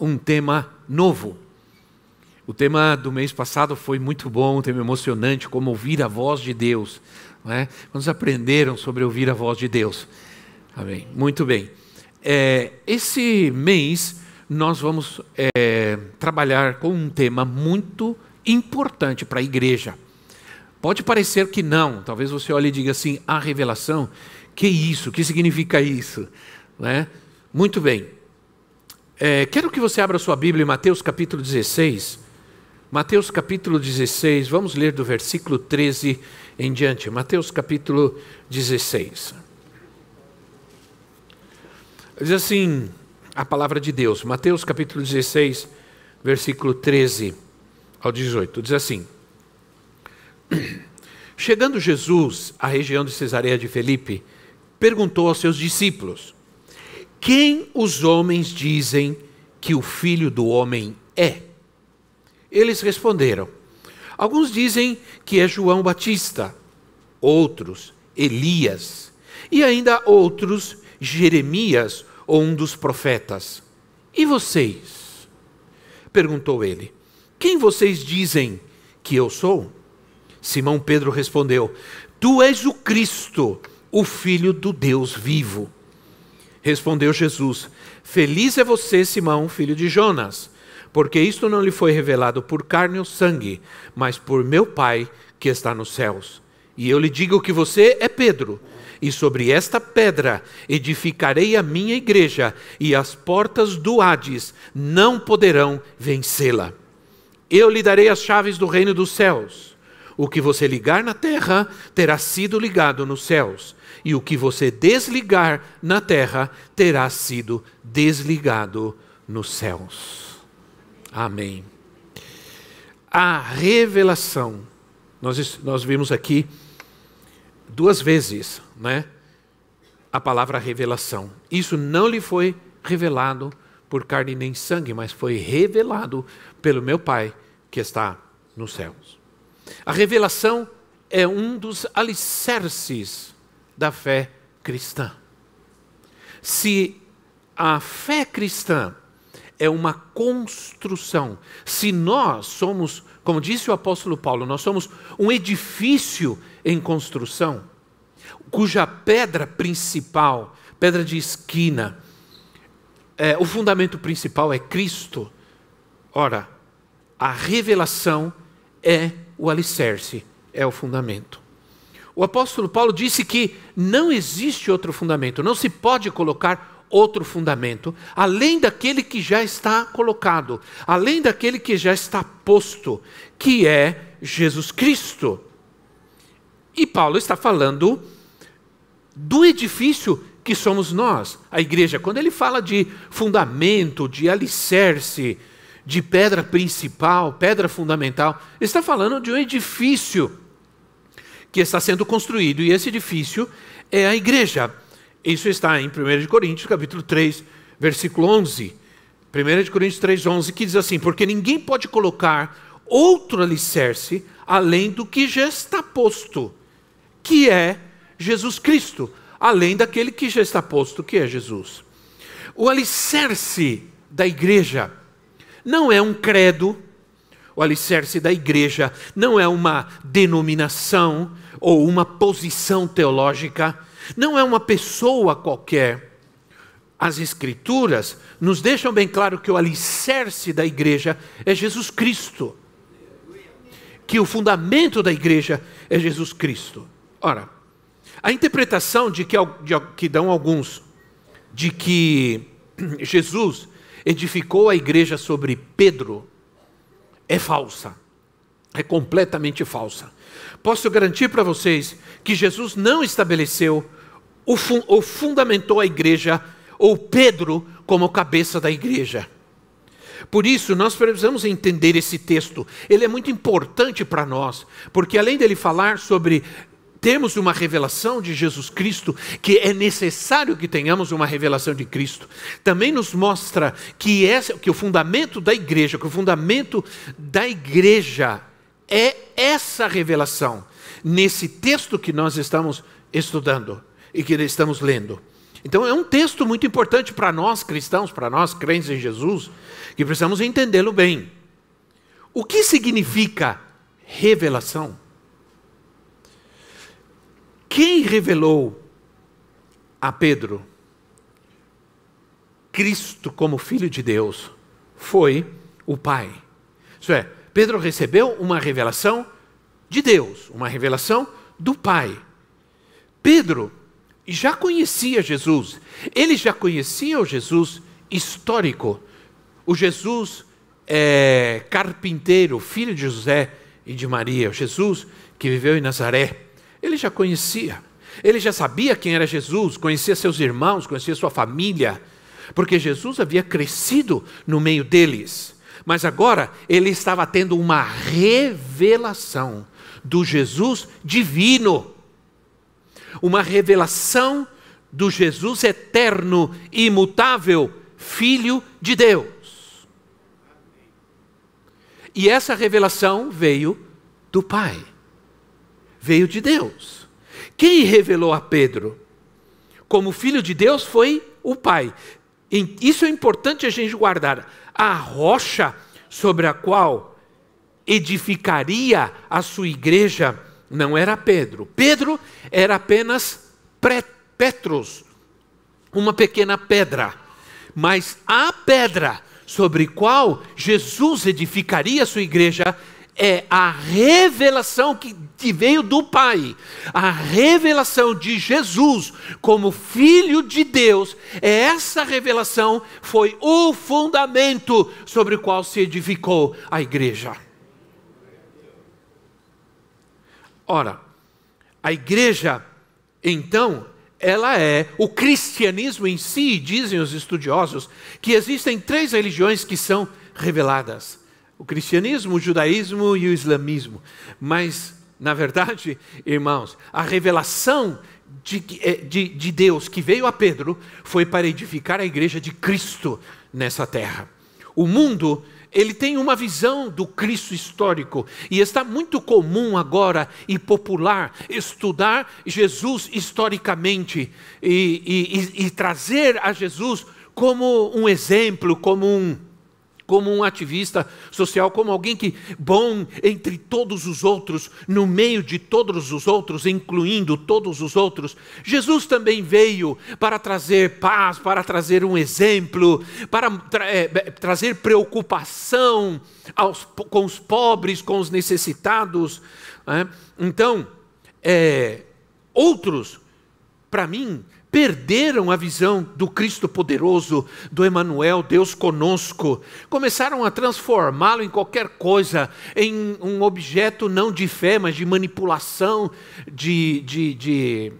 um tema novo. O tema do mês passado foi muito bom, um tema emocionante, como ouvir a voz de Deus. Não é? Aprenderam sobre ouvir a voz de Deus. Amém. Muito bem. É, esse mês nós vamos é, trabalhar com um tema muito importante para a igreja. Pode parecer que não, talvez você olhe e diga assim: a revelação, que isso? Que significa isso? Não é? Muito bem. É, quero que você abra sua Bíblia em Mateus capítulo 16. Mateus capítulo 16, vamos ler do versículo 13 em diante. Mateus capítulo 16. Diz assim a palavra de Deus, Mateus capítulo 16, versículo 13 ao 18. Diz assim: Chegando Jesus à região de Cesareia de Felipe, perguntou aos seus discípulos: quem os homens dizem que o filho do homem é? Eles responderam: Alguns dizem que é João Batista, outros Elias, e ainda outros Jeremias ou um dos profetas. E vocês? Perguntou ele: Quem vocês dizem que eu sou? Simão Pedro respondeu: Tu és o Cristo, o Filho do Deus vivo. Respondeu Jesus: Feliz é você, Simão, filho de Jonas, porque isto não lhe foi revelado por carne ou sangue, mas por meu Pai que está nos céus. E eu lhe digo que você é Pedro, e sobre esta pedra edificarei a minha igreja, e as portas do Hades não poderão vencê-la. Eu lhe darei as chaves do reino dos céus. O que você ligar na terra terá sido ligado nos céus e o que você desligar na terra terá sido desligado nos céus. Amém. A revelação, nós, nós vimos aqui duas vezes, né? A palavra revelação. Isso não lhe foi revelado por carne nem sangue, mas foi revelado pelo meu Pai que está nos céus. A revelação é um dos alicerces da fé cristã. Se a fé cristã é uma construção, se nós somos, como disse o apóstolo Paulo, nós somos um edifício em construção, cuja pedra principal, pedra de esquina, é, o fundamento principal é Cristo. Ora, a revelação é o alicerce, é o fundamento. O apóstolo Paulo disse que não existe outro fundamento, não se pode colocar outro fundamento, além daquele que já está colocado, além daquele que já está posto, que é Jesus Cristo. E Paulo está falando do edifício que somos nós, a igreja. Quando ele fala de fundamento, de alicerce, de pedra principal, pedra fundamental, está falando de um edifício que está sendo construído, e esse edifício é a igreja. Isso está em 1 Coríntios, capítulo 3, versículo 11. 1 Coríntios 3, 11, que diz assim: Porque ninguém pode colocar outro alicerce além do que já está posto, que é Jesus Cristo, além daquele que já está posto, que é Jesus. O alicerce da igreja não é um credo, o alicerce da igreja não é uma denominação ou uma posição teológica, não é uma pessoa qualquer. As Escrituras nos deixam bem claro que o alicerce da igreja é Jesus Cristo. Que o fundamento da igreja é Jesus Cristo. Ora, a interpretação de que, de, que dão alguns de que Jesus edificou a igreja sobre Pedro é falsa. É completamente falsa. Posso garantir para vocês que Jesus não estabeleceu ou fundamentou a igreja ou Pedro como cabeça da igreja. Por isso, nós precisamos entender esse texto. Ele é muito importante para nós, porque além dele falar sobre temos uma revelação de Jesus Cristo, que é necessário que tenhamos uma revelação de Cristo. Também nos mostra que, essa, que o fundamento da igreja, que o fundamento da igreja é essa revelação, nesse texto que nós estamos estudando e que estamos lendo. Então é um texto muito importante para nós cristãos, para nós crentes em Jesus, que precisamos entendê-lo bem. O que significa revelação? Quem revelou a Pedro Cristo como Filho de Deus foi o Pai. Isso é, Pedro recebeu uma revelação de Deus, uma revelação do Pai. Pedro já conhecia Jesus, ele já conhecia o Jesus histórico, o Jesus é, carpinteiro, filho de José e de Maria, o Jesus que viveu em Nazaré. Ele já conhecia. Ele já sabia quem era Jesus, conhecia seus irmãos, conhecia sua família, porque Jesus havia crescido no meio deles. Mas agora ele estava tendo uma revelação do Jesus divino. Uma revelação do Jesus eterno, imutável, Filho de Deus. E essa revelação veio do Pai veio de Deus. Quem revelou a Pedro como filho de Deus foi o Pai. Isso é importante a gente guardar. A rocha sobre a qual edificaria a sua igreja não era Pedro. Pedro era apenas Petros, uma pequena pedra. Mas a pedra sobre qual Jesus edificaria a sua igreja é a revelação que veio do Pai, a revelação de Jesus como Filho de Deus, essa revelação foi o fundamento sobre o qual se edificou a igreja. Ora, a igreja, então, ela é o cristianismo em si, dizem os estudiosos, que existem três religiões que são reveladas o cristianismo, o judaísmo e o islamismo. Mas, na verdade, irmãos, a revelação de, eh, de, de Deus que veio a Pedro foi para edificar a igreja de Cristo nessa terra. O mundo ele tem uma visão do Cristo histórico e está muito comum agora e popular estudar Jesus historicamente e, e, e, trazer a Jesus como um exemplo, como um, como um ativista social, como alguém que bom entre todos os outros, no meio de todos os outros, incluindo todos os outros. Jesus também veio para trazer paz, para trazer um exemplo, para tra é, trazer preocupação aos, com os pobres, com os necessitados. É? Então, é, outros, para mim, perderam a visão do Cristo poderoso, do Emanuel, Deus conosco. Começaram a transformá-lo em qualquer coisa, em um objeto não de fé, mas de manipulação, de, de, de,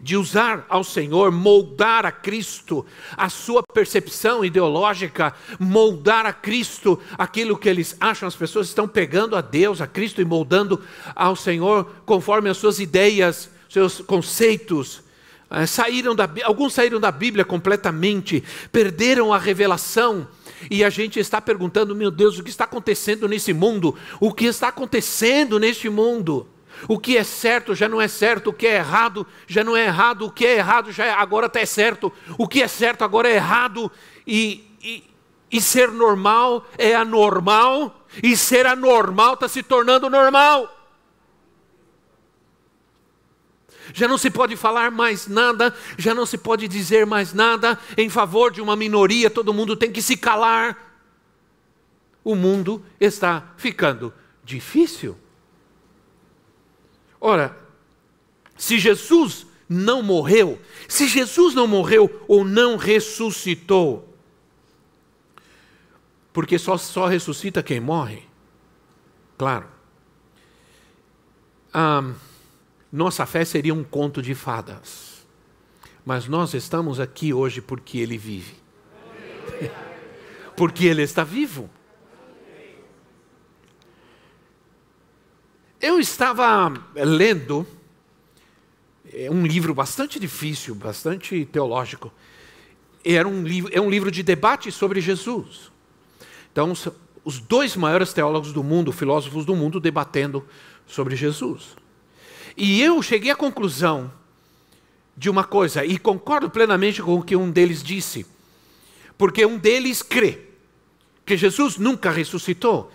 de usar ao Senhor, moldar a Cristo, a sua percepção ideológica, moldar a Cristo aquilo que eles acham. As pessoas estão pegando a Deus, a Cristo e moldando ao Senhor conforme as suas ideias, seus conceitos. É, saíram da, alguns saíram da Bíblia completamente, perderam a revelação, e a gente está perguntando: meu Deus, o que está acontecendo nesse mundo? O que está acontecendo neste mundo? O que é certo já não é certo, o que é errado já não é errado, o que é errado já é, agora está é certo, o que é certo agora é errado, e, e, e ser normal é anormal, e ser anormal está se tornando normal. Já não se pode falar mais nada, já não se pode dizer mais nada em favor de uma minoria, todo mundo tem que se calar. O mundo está ficando difícil. Ora, se Jesus não morreu, se Jesus não morreu ou não ressuscitou, porque só, só ressuscita quem morre, claro. Um, nossa fé seria um conto de fadas. Mas nós estamos aqui hoje porque Ele vive. Porque Ele está vivo. Eu estava lendo é um livro bastante difícil, bastante teológico. Era um livro, é um livro de debate sobre Jesus. Então, os dois maiores teólogos do mundo, filósofos do mundo, debatendo sobre Jesus. E eu cheguei à conclusão de uma coisa, e concordo plenamente com o que um deles disse, porque um deles crê que Jesus nunca ressuscitou,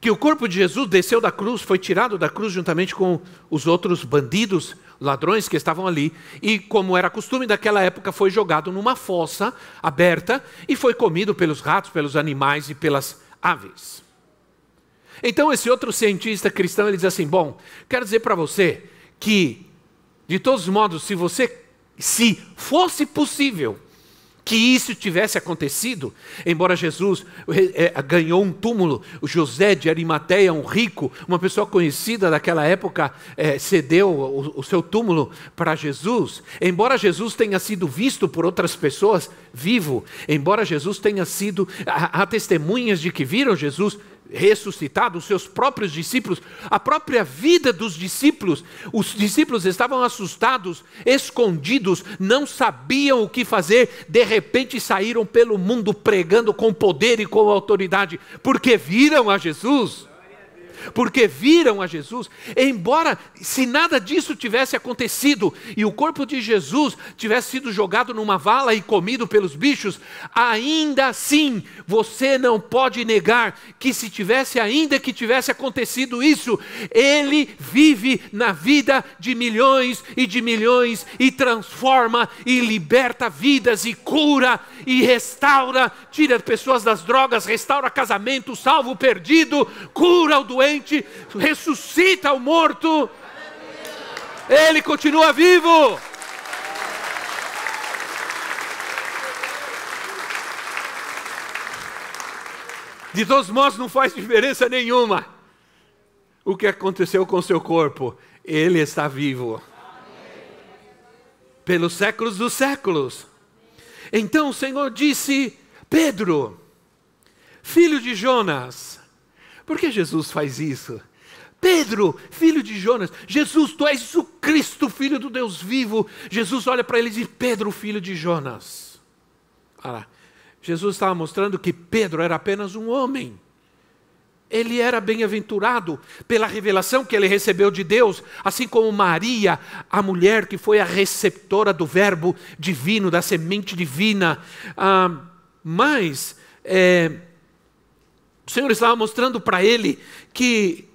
que o corpo de Jesus desceu da cruz, foi tirado da cruz juntamente com os outros bandidos, ladrões que estavam ali, e como era costume daquela época, foi jogado numa fossa aberta e foi comido pelos ratos, pelos animais e pelas aves. Então esse outro cientista cristão ele diz assim: "Bom, quero dizer para você que de todos os modos, se você se fosse possível que isso tivesse acontecido, embora Jesus é, ganhou um túmulo, José de Arimateia, um rico, uma pessoa conhecida daquela época, é, cedeu o, seu túmulo para Jesus, embora Jesus tenha sido visto por outras pessoas vivo, embora Jesus tenha sido, há testemunhas de que viram Jesus ressuscitado, os seus próprios discípulos, a própria vida dos discípulos. Os discípulos estavam assustados, escondidos, não sabiam o que fazer, de repente saíram pelo mundo pregando com poder e com autoridade, porque viram a Jesus porque viram a Jesus, embora se nada disso tivesse acontecido e o corpo de Jesus tivesse sido jogado numa vala e comido pelos bichos, ainda assim você não pode negar que se tivesse ainda que tivesse acontecido isso, ele vive na vida de milhões e de milhões e transforma e liberta vidas e cura e restaura, tira pessoas das drogas, restaura casamento, salva o perdido, cura o doente, ressuscita o morto. Ele continua vivo. De todos modos, não faz diferença nenhuma o que aconteceu com seu corpo. Ele está vivo. Pelos séculos dos séculos. Então o Senhor disse: Pedro, filho de Jonas, por que Jesus faz isso? Pedro, filho de Jonas, Jesus, tu és o Cristo, filho do Deus vivo. Jesus olha para ele e diz: Pedro, filho de Jonas. Olha Jesus estava mostrando que Pedro era apenas um homem ele era bem-aventurado pela revelação que ele recebeu de Deus, assim como Maria, a mulher que foi a receptora do Verbo divino, da semente divina. Ah, mas é, o Senhor estava mostrando para ele que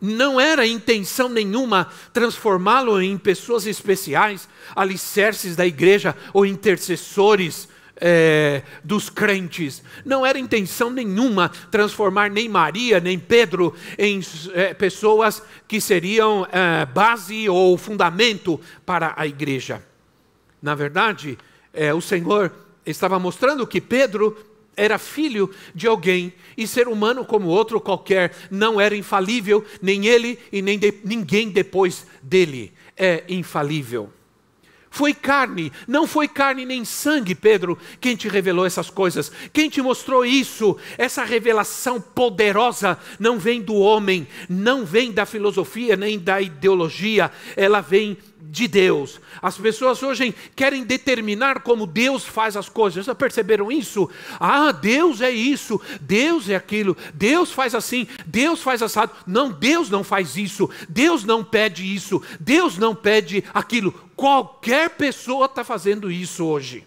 não era intenção nenhuma transformá-lo em pessoas especiais, alicerces da igreja ou intercessores é, dos crentes. Não era intenção nenhuma transformar nem Maria nem Pedro em é, pessoas que seriam é, base ou fundamento para a igreja. Na verdade, é, o Senhor estava mostrando que Pedro era filho de alguém e ser humano como outro qualquer, não era infalível, nem ele e nem de, ninguém depois dele é infalível. Foi carne, não foi carne nem sangue, Pedro, quem te revelou essas coisas. Quem te mostrou isso? Essa revelação poderosa não vem do homem, não vem da filosofia nem da ideologia, ela vem de Deus. As pessoas hoje querem determinar como Deus faz as coisas. Já perceberam isso? Ah, Deus é isso, Deus é aquilo, Deus faz assim, Deus faz assado. Não, Deus não faz isso, Deus não pede isso, Deus não pede aquilo. Qualquer pessoa está fazendo isso hoje.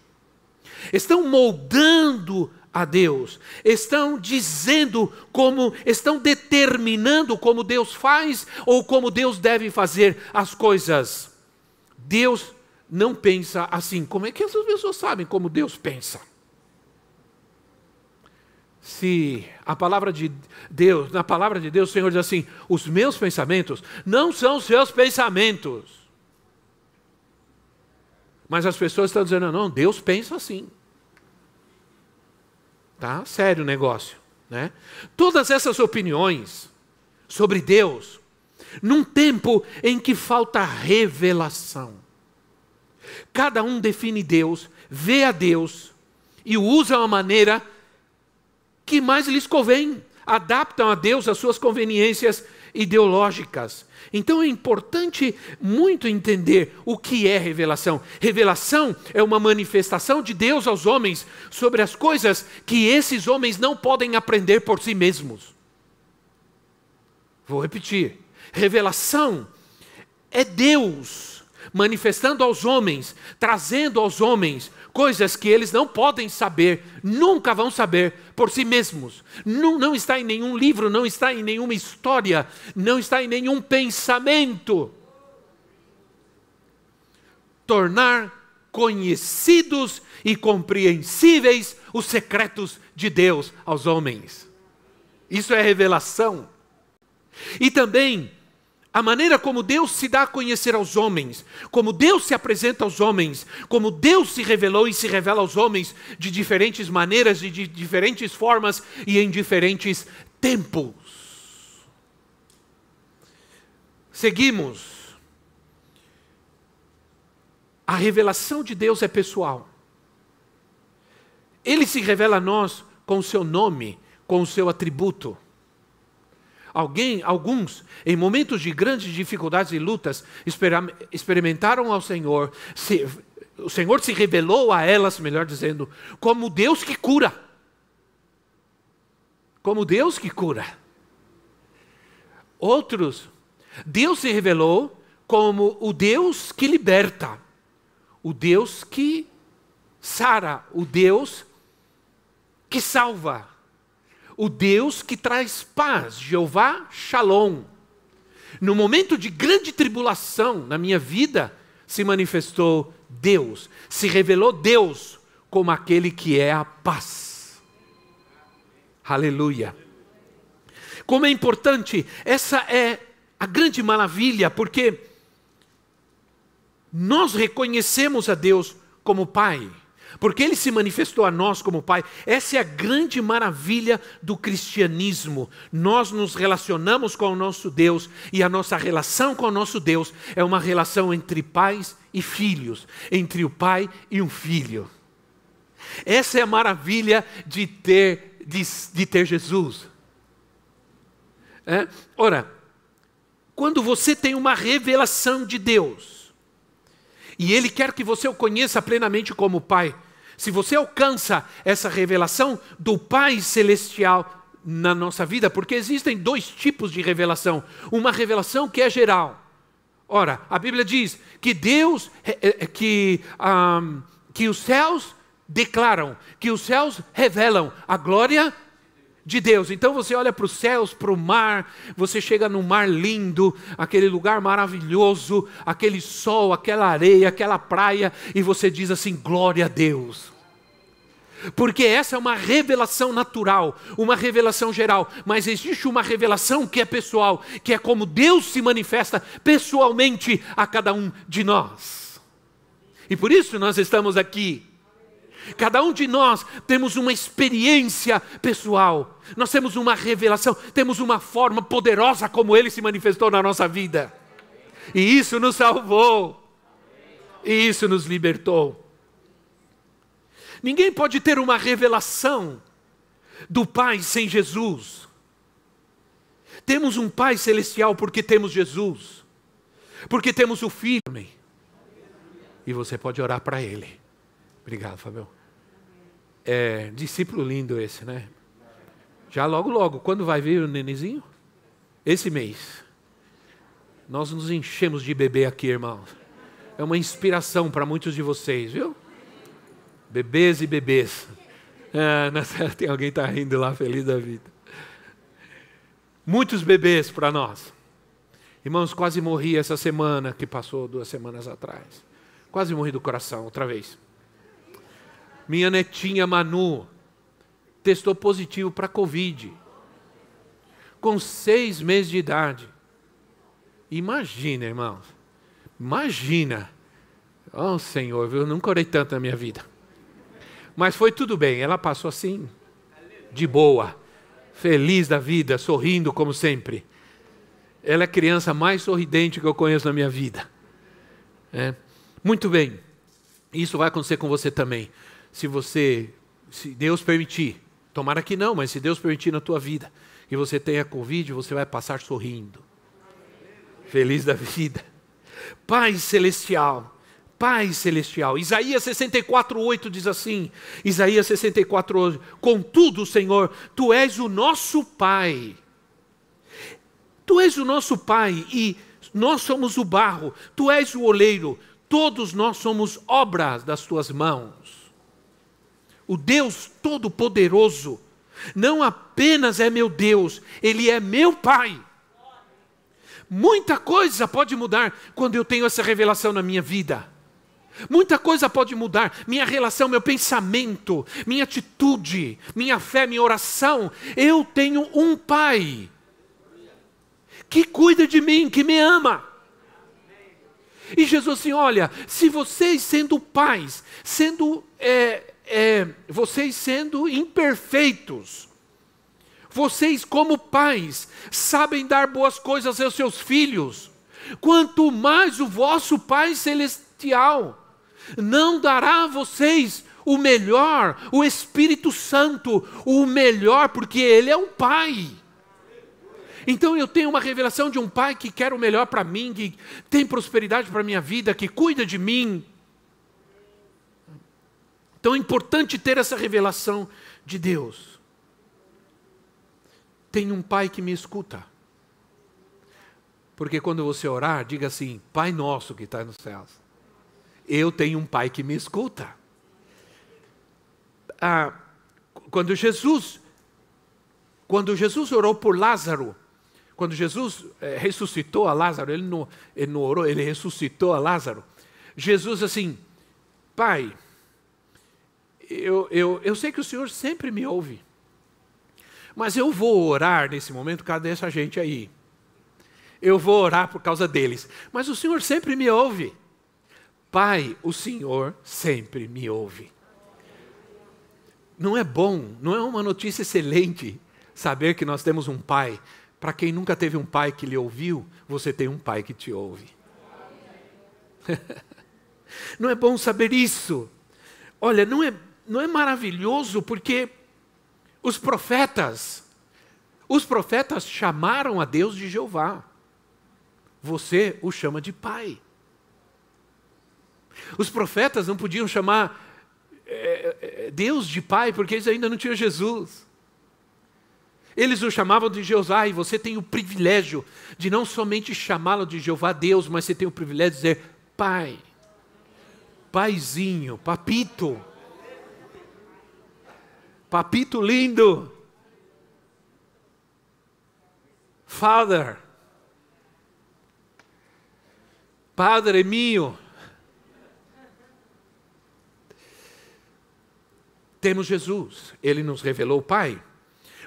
Estão moldando a Deus, estão dizendo como, estão determinando como Deus faz ou como Deus deve fazer as coisas. Deus não pensa assim. Como é que essas pessoas sabem como Deus pensa? Se a palavra de Deus, na palavra de Deus, o Senhor diz assim: os meus pensamentos não são seus pensamentos. Mas as pessoas estão dizendo: não, Deus pensa assim. Tá? Sério o negócio. Né? Todas essas opiniões sobre Deus num tempo em que falta revelação. Cada um define Deus, vê a Deus e o usa uma maneira que mais lhes convém, adaptam a Deus as suas conveniências ideológicas. Então é importante muito entender o que é revelação. Revelação é uma manifestação de Deus aos homens sobre as coisas que esses homens não podem aprender por si mesmos. Vou repetir. Revelação é Deus manifestando aos homens, trazendo aos homens coisas que eles não podem saber, nunca vão saber por si mesmos. Não, não está em nenhum livro, não está em nenhuma história, não está em nenhum pensamento. Tornar conhecidos e compreensíveis os secretos de Deus aos homens. Isso é revelação. E também a maneira como Deus se dá a conhecer aos homens, como Deus se apresenta aos homens, como Deus se revelou e se revela aos homens de diferentes maneiras, de diferentes formas e em diferentes tempos. Seguimos. A revelação de Deus é pessoal. Ele se revela a nós com o seu nome, com o seu atributo. Alguém, alguns, em momentos de grandes dificuldades e lutas, experimentaram ao Senhor, se, o Senhor se revelou a elas, melhor dizendo, como Deus que cura. Como Deus que cura. Outros, Deus se revelou como o Deus que liberta, o Deus que sara, o Deus que salva o Deus que traz paz, Jeová Shalom. No momento de grande tribulação na minha vida, se manifestou Deus, se revelou Deus como aquele que é a paz. Aleluia. Como é importante, essa é a grande maravilha, porque nós reconhecemos a Deus como Pai porque ele se manifestou a nós como Pai. Essa é a grande maravilha do cristianismo. Nós nos relacionamos com o nosso Deus e a nossa relação com o nosso Deus é uma relação entre pais e filhos, entre o pai e um filho. Essa é a maravilha de ter, de, de ter Jesus. É? Ora, quando você tem uma revelação de Deus, e Ele quer que você o conheça plenamente como Pai, se você alcança essa revelação do Pai Celestial na nossa vida, porque existem dois tipos de revelação: uma revelação que é geral. Ora, a Bíblia diz que Deus, que, um, que os céus declaram, que os céus revelam a glória de Deus. Então você olha para os céus, para o mar, você chega num mar lindo, aquele lugar maravilhoso, aquele sol, aquela areia, aquela praia, e você diz assim: glória a Deus. Porque essa é uma revelação natural, uma revelação geral, mas existe uma revelação que é pessoal, que é como Deus se manifesta pessoalmente a cada um de nós. E por isso nós estamos aqui Cada um de nós temos uma experiência pessoal, nós temos uma revelação, temos uma forma poderosa como Ele se manifestou na nossa vida. E isso nos salvou, e isso nos libertou. Ninguém pode ter uma revelação do Pai sem Jesus. Temos um Pai celestial porque temos Jesus, porque temos o Filho. E você pode orar para Ele. Obrigado, Fabio. É, discípulo lindo esse, né? Já logo, logo, quando vai vir o nenezinho? Esse mês. Nós nos enchemos de bebê aqui, irmãos. É uma inspiração para muitos de vocês, viu? Bebês e bebês. É, tem alguém está rindo lá, feliz da vida. Muitos bebês para nós. Irmãos, quase morri essa semana que passou duas semanas atrás. Quase morri do coração outra vez. Minha netinha Manu testou positivo para Covid. Com seis meses de idade. Imagina, irmãos. Imagina. Oh, Senhor, eu nunca orei tanto na minha vida. Mas foi tudo bem. Ela passou assim, de boa, feliz da vida, sorrindo como sempre. Ela é a criança mais sorridente que eu conheço na minha vida. É. Muito bem. Isso vai acontecer com você também se você, se Deus permitir, Tomara que não, mas se Deus permitir na tua vida que você tenha Covid, você vai passar sorrindo. Feliz da vida. Pai celestial, Pai celestial. Isaías 64:8 diz assim: Isaías 64:8. Contudo, Senhor, tu és o nosso Pai. Tu és o nosso Pai e nós somos o barro, tu és o oleiro, todos nós somos obras das tuas mãos. O Deus Todo-Poderoso não apenas é meu Deus, Ele é meu Pai. Muita coisa pode mudar quando eu tenho essa revelação na minha vida. Muita coisa pode mudar. Minha relação, meu pensamento, minha atitude, minha fé, minha oração. Eu tenho um Pai que cuida de mim, que me ama. E Jesus assim: olha, se vocês sendo pais, sendo é, é, vocês sendo imperfeitos, vocês como pais sabem dar boas coisas aos seus filhos, quanto mais o vosso Pai celestial não dará a vocês o melhor, o Espírito Santo, o melhor, porque Ele é um Pai. Então eu tenho uma revelação de um pai que quer o melhor para mim, que tem prosperidade para minha vida, que cuida de mim. Então é importante ter essa revelação de Deus. Tem um pai que me escuta. Porque quando você orar, diga assim: Pai nosso que está nos céus. Eu tenho um pai que me escuta. Ah, quando Jesus, quando Jesus orou por Lázaro, quando Jesus é, ressuscitou a Lázaro, ele não, ele não orou, ele ressuscitou a Lázaro. Jesus assim, Pai, eu, eu, eu sei que o Senhor sempre me ouve, mas eu vou orar nesse momento causa dessa gente aí. Eu vou orar por causa deles, mas o Senhor sempre me ouve. Pai, o Senhor sempre me ouve. Não é bom, não é uma notícia excelente saber que nós temos um Pai para quem nunca teve um pai que lhe ouviu, você tem um pai que te ouve. não é bom saber isso? Olha, não é, não é maravilhoso porque os profetas, os profetas chamaram a Deus de Jeová. Você o chama de pai. Os profetas não podiam chamar é, Deus de pai porque eles ainda não tinham Jesus. Eles o chamavam de Jeová, e você tem o privilégio de não somente chamá-lo de Jeová Deus, mas você tem o privilégio de dizer Pai, Paizinho, Papito, Papito lindo, Father, Padre mío. Temos Jesus, ele nos revelou o Pai.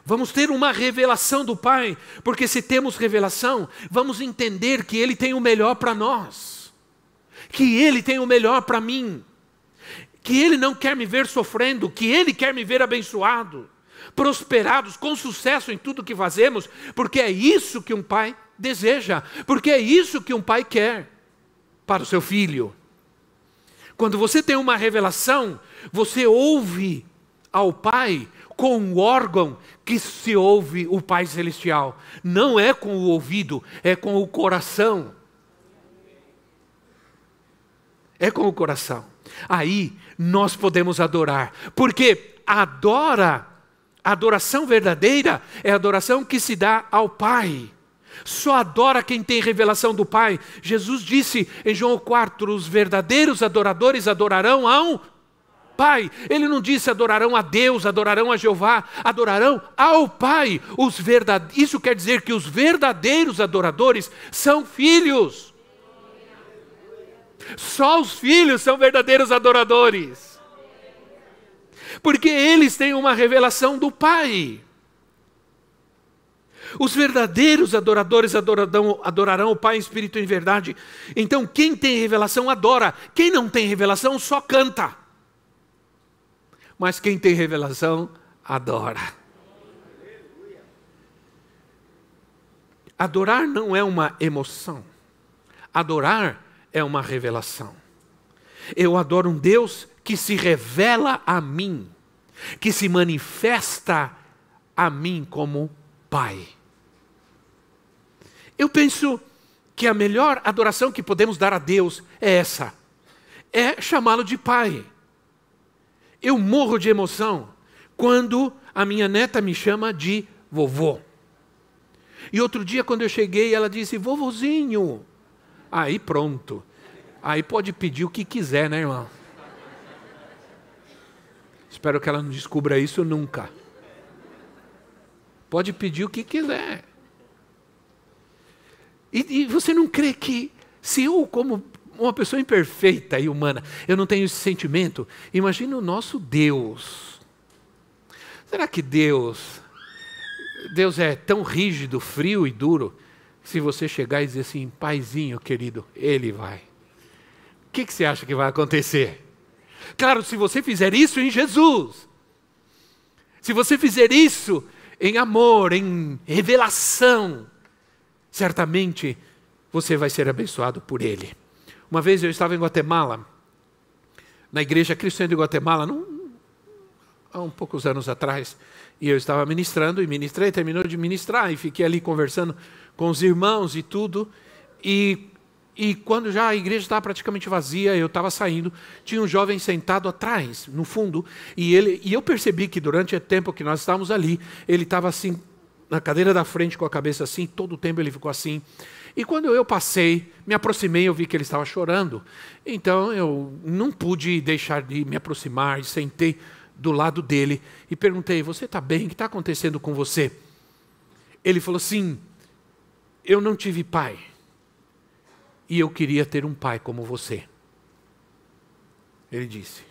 Vamos ter uma revelação do Pai, porque se temos revelação, vamos entender que Ele tem o melhor para nós, que Ele tem o melhor para mim, que Ele não quer me ver sofrendo, que Ele quer me ver abençoado, prosperados, com sucesso em tudo que fazemos, porque é isso que um pai deseja, porque é isso que um pai quer para o seu filho. Quando você tem uma revelação, você ouve ao Pai com o órgão que se ouve o Pai Celestial. Não é com o ouvido, é com o coração. É com o coração. Aí nós podemos adorar, porque adora, adoração verdadeira é a adoração que se dá ao Pai. Só adora quem tem revelação do Pai. Jesus disse em João 4: os verdadeiros adoradores adorarão ao Pai. Ele não disse adorarão a Deus, adorarão a Jeová, adorarão ao Pai. Os verdade... Isso quer dizer que os verdadeiros adoradores são filhos. Só os filhos são verdadeiros adoradores. Porque eles têm uma revelação do Pai. Os verdadeiros adoradores adorarão, o Pai em espírito e em verdade. Então, quem tem revelação adora, quem não tem revelação só canta mas quem tem revelação adora. Adorar não é uma emoção, adorar é uma revelação. Eu adoro um Deus que se revela a mim. que se manifesta a mim como Pai. Eu penso que a melhor adoração que podemos dar a Deus é essa: é chamá-lo de Pai. Eu morro de emoção quando a minha neta me chama de vovô. E outro dia, quando eu cheguei, ela disse: vovozinho. Aí pronto. Aí pode pedir o que quiser, né, irmão? Espero que ela não descubra isso nunca. Pode pedir o que quiser. E, e, você não crê que, se eu, como uma pessoa imperfeita e humana, eu não tenho esse sentimento, imagine o nosso Deus. Será que Deus, Deus é tão rígido, frio e duro, se você chegar e dizer assim, paizinho querido, Ele vai. O que, que você acha que vai acontecer? Claro, se você fizer isso em Jesus, se você fizer isso em amor, em revelação, certamente você vai ser abençoado por Ele. Uma vez eu estava em Guatemala, na igreja cristã de Guatemala, num, há um poucos anos atrás, e eu estava ministrando, e ministrei, terminou de ministrar, e fiquei ali conversando com os irmãos e tudo, e e quando já a igreja estava praticamente vazia, eu estava saindo, tinha um jovem sentado atrás, no fundo, e, ele, e eu percebi que durante o tempo que nós estávamos ali, ele estava assim, na cadeira da frente com a cabeça assim, todo o tempo ele ficou assim. E quando eu passei, me aproximei, eu vi que ele estava chorando. Então eu não pude deixar de me aproximar sentei do lado dele e perguntei: Você está bem? O que está acontecendo com você? Ele falou: Sim, eu não tive pai e eu queria ter um pai como você. Ele disse.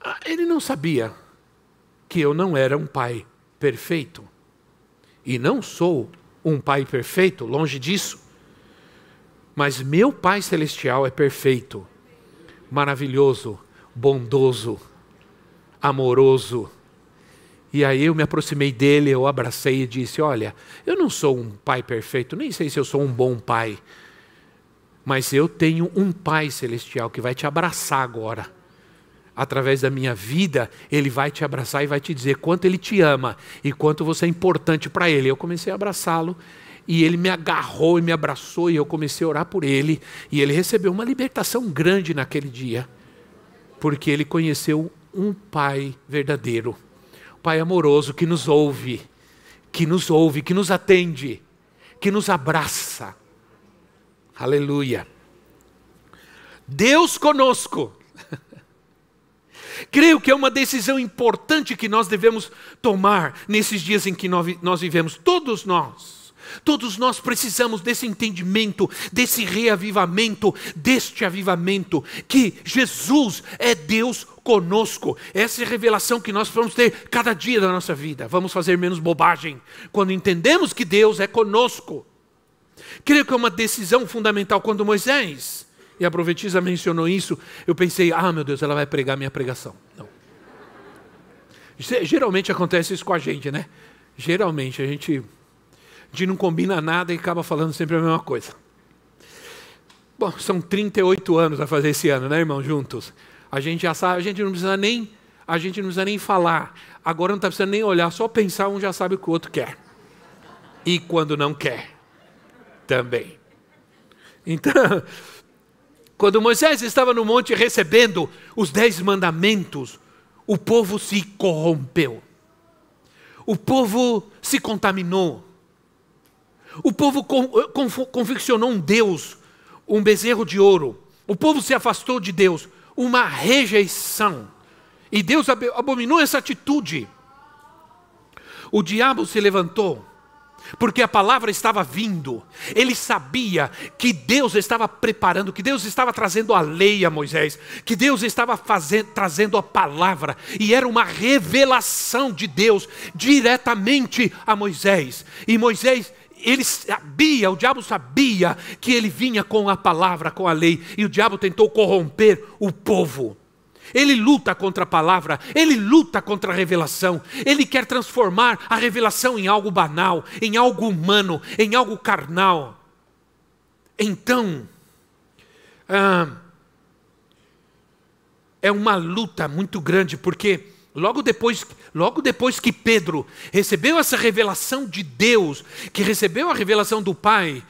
Ah, ele não sabia que eu não era um pai perfeito. E não sou um pai perfeito, longe disso. Mas meu Pai Celestial é perfeito, maravilhoso, bondoso, amoroso. E aí eu me aproximei dele, eu abracei e disse: Olha, eu não sou um pai perfeito, nem sei se eu sou um bom pai, mas eu tenho um Pai celestial que vai te abraçar agora. Através da minha vida, Ele vai te abraçar e vai te dizer quanto Ele te ama e quanto você é importante para Ele. Eu comecei a abraçá-lo e ele me agarrou e me abraçou e eu comecei a orar por ele. E ele recebeu uma libertação grande naquele dia, porque ele conheceu um Pai verdadeiro, Pai amoroso que nos ouve, que nos ouve, que nos atende, que nos abraça Aleluia. Deus conosco. Creio que é uma decisão importante que nós devemos tomar nesses dias em que nós vivemos, todos nós. Todos nós precisamos desse entendimento, desse reavivamento, deste avivamento, que Jesus é Deus conosco. Essa é a revelação que nós vamos ter cada dia da nossa vida. Vamos fazer menos bobagem quando entendemos que Deus é conosco. Creio que é uma decisão fundamental. Quando Moisés, e a profetisa mencionou isso, eu pensei, ah, meu Deus, ela vai pregar minha pregação. Não. Geralmente acontece isso com a gente, né? Geralmente a gente, gente não combina nada e acaba falando sempre a mesma coisa. Bom, são 38 anos a fazer esse ano, né, irmão, juntos. A gente já sabe, a gente não precisa nem, a gente não precisa nem falar. Agora não está precisando nem olhar, só pensar, um já sabe o que o outro quer. E quando não quer também. Então, quando Moisés estava no monte recebendo os dez mandamentos, o povo se corrompeu, o povo se contaminou, o povo confeccionou um Deus, um bezerro de ouro, o povo se afastou de Deus, uma rejeição, e Deus abominou essa atitude. O diabo se levantou porque a palavra estava vindo. Ele sabia que Deus estava preparando, que Deus estava trazendo a lei a Moisés, que Deus estava fazendo, trazendo a palavra, e era uma revelação de Deus diretamente a Moisés. E Moisés ele sabia, o diabo sabia que ele vinha com a palavra, com a lei, e o diabo tentou corromper o povo. Ele luta contra a palavra, ele luta contra a revelação, ele quer transformar a revelação em algo banal, em algo humano, em algo carnal. Então, ah, é uma luta muito grande, porque logo depois, logo depois que Pedro recebeu essa revelação de Deus, que recebeu a revelação do Pai,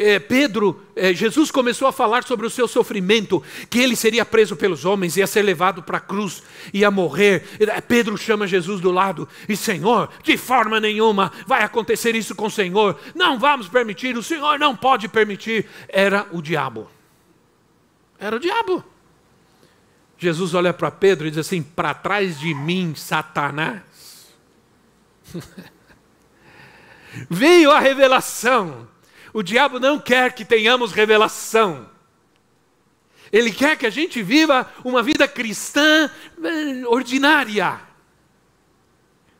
é, Pedro, é, Jesus começou a falar sobre o seu sofrimento, que ele seria preso pelos homens, ia ser levado para a cruz, ia morrer. É, Pedro chama Jesus do lado e Senhor, de forma nenhuma vai acontecer isso com o Senhor. Não vamos permitir, o Senhor não pode permitir. Era o diabo. Era o diabo. Jesus olha para Pedro e diz assim: Para trás de mim, Satanás. Veio a revelação o diabo não quer que tenhamos revelação. Ele quer que a gente viva uma vida cristã eh, ordinária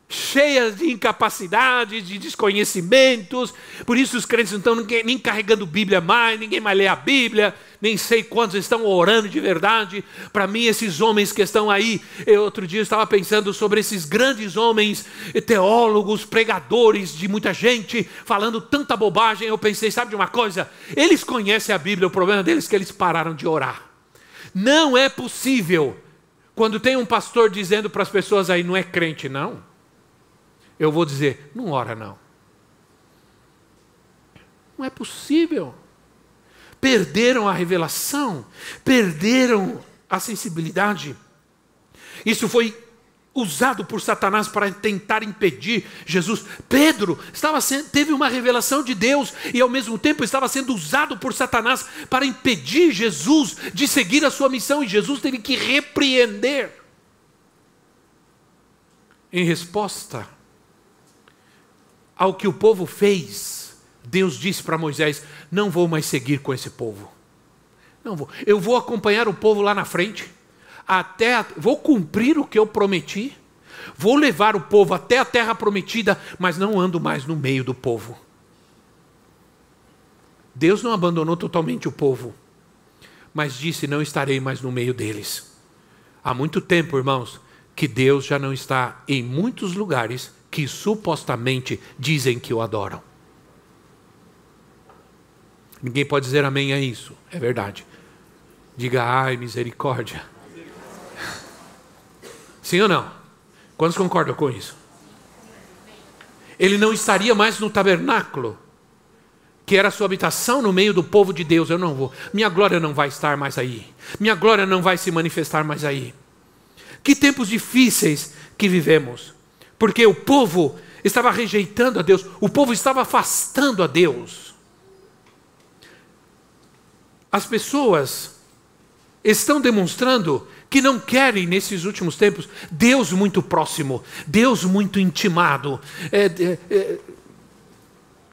cheias de incapacidades, de desconhecimentos. Por isso os crentes não estão nem carregando Bíblia mais, ninguém mais lê a Bíblia, nem sei quantos estão orando de verdade. Para mim, esses homens que estão aí, eu, outro dia eu estava pensando sobre esses grandes homens, teólogos, pregadores de muita gente, falando tanta bobagem. Eu pensei, sabe de uma coisa? Eles conhecem a Bíblia, o problema deles é que eles pararam de orar. Não é possível. Quando tem um pastor dizendo para as pessoas aí, não é crente, não eu vou dizer: não ora não. Não é possível. Perderam a revelação, perderam a sensibilidade. Isso foi usado por Satanás para tentar impedir Jesus. Pedro estava sendo, teve uma revelação de Deus e ao mesmo tempo estava sendo usado por Satanás para impedir Jesus de seguir a sua missão e Jesus teve que repreender. Em resposta, ao que o povo fez, Deus disse para Moisés: Não vou mais seguir com esse povo. Não vou. Eu vou acompanhar o povo lá na frente, até vou cumprir o que eu prometi. Vou levar o povo até a terra prometida, mas não ando mais no meio do povo. Deus não abandonou totalmente o povo, mas disse: Não estarei mais no meio deles. Há muito tempo, irmãos, que Deus já não está em muitos lugares que supostamente dizem que o adoram. Ninguém pode dizer amém a isso, é verdade. Diga ai, misericórdia. Sim ou não? Quantos concordam com isso? Ele não estaria mais no tabernáculo, que era a sua habitação no meio do povo de Deus. Eu não vou. Minha glória não vai estar mais aí. Minha glória não vai se manifestar mais aí. Que tempos difíceis que vivemos porque o povo estava rejeitando a Deus, o povo estava afastando a Deus. As pessoas estão demonstrando que não querem, nesses últimos tempos, Deus muito próximo, Deus muito intimado. É, é, é,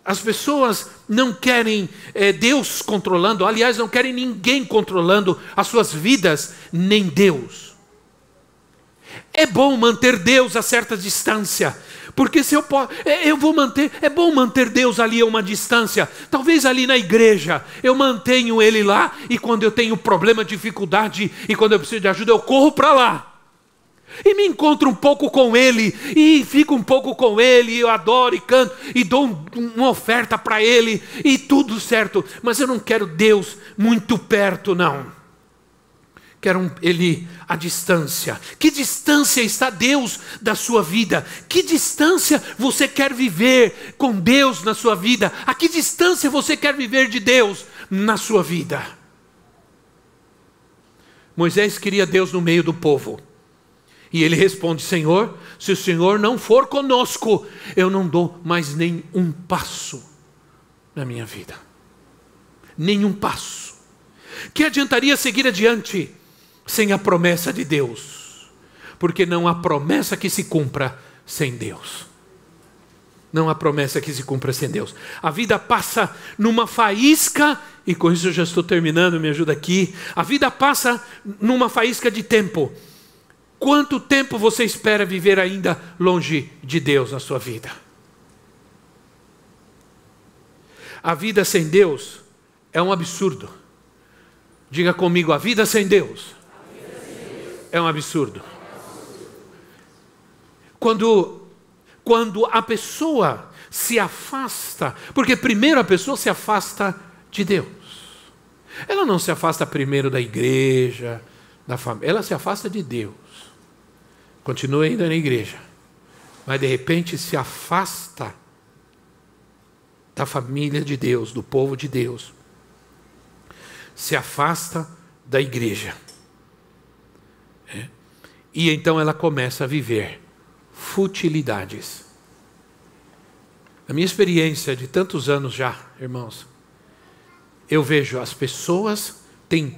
as pessoas não querem é, Deus controlando, aliás, não querem ninguém controlando as suas vidas, nem Deus. É bom manter Deus a certa distância, porque se eu posso, é, eu vou manter, é bom manter Deus ali a uma distância. Talvez ali na igreja eu mantenho ele lá e quando eu tenho problema, dificuldade e quando eu preciso de ajuda eu corro para lá. E me encontro um pouco com ele, e fico um pouco com ele, eu adoro e canto, e dou um, uma oferta para ele, e tudo certo, mas eu não quero Deus muito perto, não quero ele à distância. Que distância está Deus da sua vida? Que distância você quer viver com Deus na sua vida? A que distância você quer viver de Deus na sua vida? Moisés queria Deus no meio do povo. E ele responde: Senhor, se o Senhor não for conosco, eu não dou mais nem um passo na minha vida. Nenhum passo. Que adiantaria seguir adiante sem a promessa de Deus, porque não há promessa que se cumpra sem Deus. Não há promessa que se cumpra sem Deus. A vida passa numa faísca, e com isso eu já estou terminando, me ajuda aqui. A vida passa numa faísca de tempo. Quanto tempo você espera viver ainda longe de Deus na sua vida? A vida sem Deus é um absurdo. Diga comigo, a vida sem Deus é um absurdo. Quando, quando a pessoa se afasta, porque primeiro a pessoa se afasta de Deus. Ela não se afasta primeiro da igreja, da família. Ela se afasta de Deus. Continua ainda na igreja. Mas de repente se afasta da família de Deus, do povo de Deus. Se afasta da igreja. E então ela começa a viver futilidades. A minha experiência de tantos anos já, irmãos, eu vejo as pessoas têm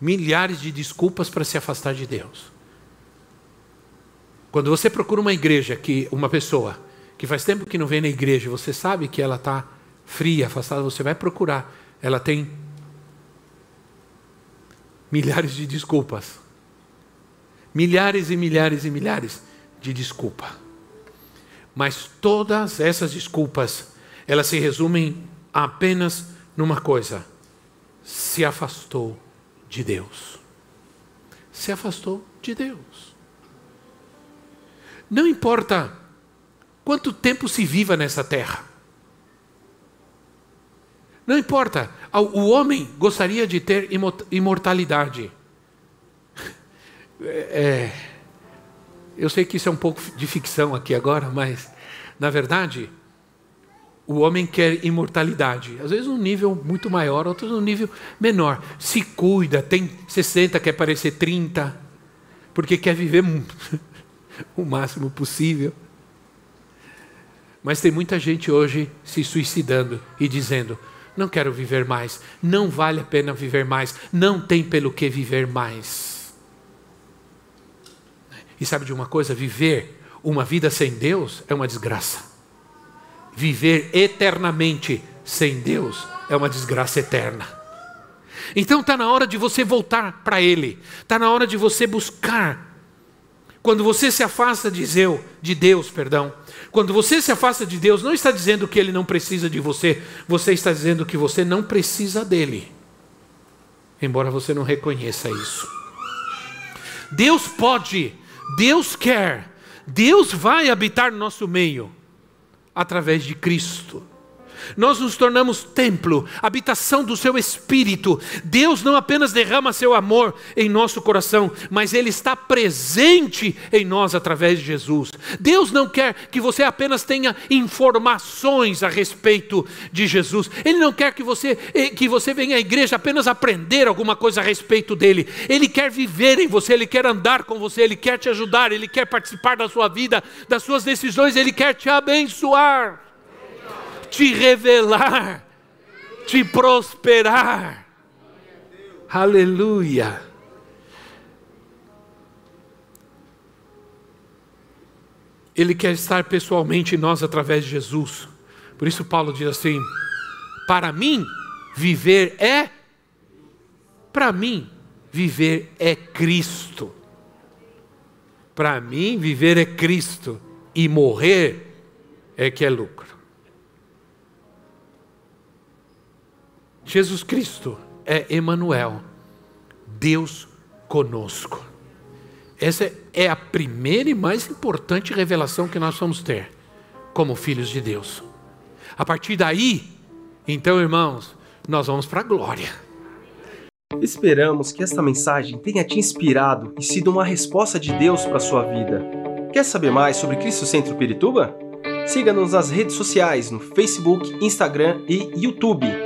milhares de desculpas para se afastar de Deus. Quando você procura uma igreja que uma pessoa que faz tempo que não vem na igreja, você sabe que ela está fria, afastada, você vai procurar. Ela tem milhares de desculpas. Milhares e milhares e milhares de desculpa. Mas todas essas desculpas, elas se resumem apenas numa coisa: se afastou de Deus. Se afastou de Deus. Não importa quanto tempo se viva nessa terra. Não importa, o homem gostaria de ter imortalidade. É, eu sei que isso é um pouco de ficção aqui agora, mas, na verdade, o homem quer imortalidade. Às vezes num nível muito maior, outros num nível menor. Se cuida, tem 60, quer parecer 30, porque quer viver o máximo possível. Mas tem muita gente hoje se suicidando e dizendo: não quero viver mais, não vale a pena viver mais, não tem pelo que viver mais. E sabe de uma coisa? Viver uma vida sem Deus é uma desgraça viver eternamente sem Deus é uma desgraça eterna. Então está na hora de você voltar para Ele, está na hora de você buscar. Quando você se afasta de Deus, de Deus, perdão, quando você se afasta de Deus, não está dizendo que Ele não precisa de você, você está dizendo que você não precisa dele, embora você não reconheça isso. Deus pode, Deus quer, Deus vai habitar no nosso meio através de Cristo. Nós nos tornamos templo, habitação do seu espírito. Deus não apenas derrama seu amor em nosso coração, mas ele está presente em nós através de Jesus. Deus não quer que você apenas tenha informações a respeito de Jesus. Ele não quer que você eh, que você venha à igreja apenas aprender alguma coisa a respeito dele. Ele quer viver em você, ele quer andar com você, ele quer te ajudar, ele quer participar da sua vida, das suas decisões, ele quer te abençoar te revelar, te prosperar. Aleluia. Ele quer estar pessoalmente em nós através de Jesus. Por isso, Paulo diz assim: Para mim, viver é. Para mim, viver é Cristo. Para mim, viver é Cristo. E morrer é que é lucro. Jesus Cristo é Emanuel, Deus conosco. Essa é a primeira e mais importante revelação que nós vamos ter como filhos de Deus. A partir daí, então, irmãos, nós vamos para a glória. Esperamos que esta mensagem tenha te inspirado e sido uma resposta de Deus para a sua vida. Quer saber mais sobre Cristo Centro Pirituba? Siga-nos nas redes sociais no Facebook, Instagram e YouTube